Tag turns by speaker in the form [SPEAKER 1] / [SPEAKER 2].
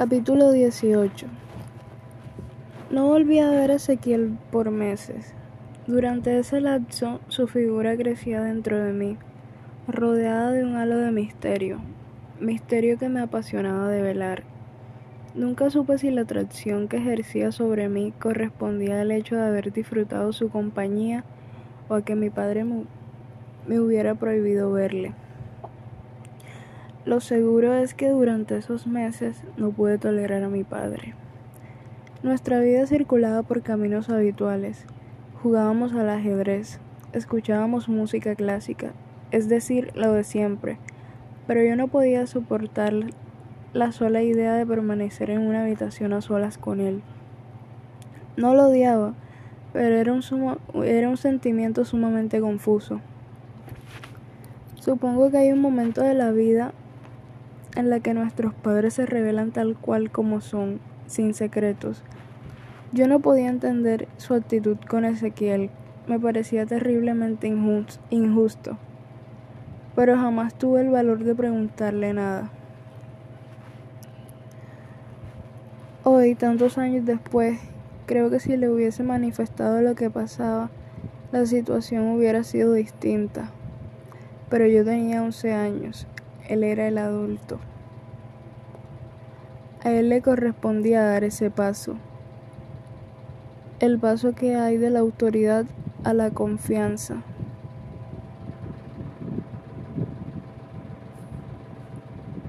[SPEAKER 1] Capítulo 18 No volví a ver a Ezequiel por meses. Durante ese lapso su figura crecía dentro de mí, rodeada de un halo de misterio, misterio que me apasionaba de velar. Nunca supe si la atracción que ejercía sobre mí correspondía al hecho de haber disfrutado su compañía o a que mi padre me hubiera prohibido verle. Lo seguro es que durante esos meses no pude tolerar a mi padre. Nuestra vida circulaba por caminos habituales. Jugábamos al ajedrez, escuchábamos música clásica, es decir, lo de siempre, pero yo no podía soportar la sola idea de permanecer en una habitación a solas con él. No lo odiaba, pero era un, era un sentimiento sumamente confuso. Supongo que hay un momento de la vida en la que nuestros padres se revelan tal cual como son, sin secretos. Yo no podía entender su actitud con Ezequiel, me parecía terriblemente injusto, pero jamás tuve el valor de preguntarle nada. Hoy, tantos años después, creo que si le hubiese manifestado lo que pasaba, la situación hubiera sido distinta. Pero yo tenía 11 años él era el adulto. A él le correspondía dar ese paso, el paso que hay de la autoridad a la confianza.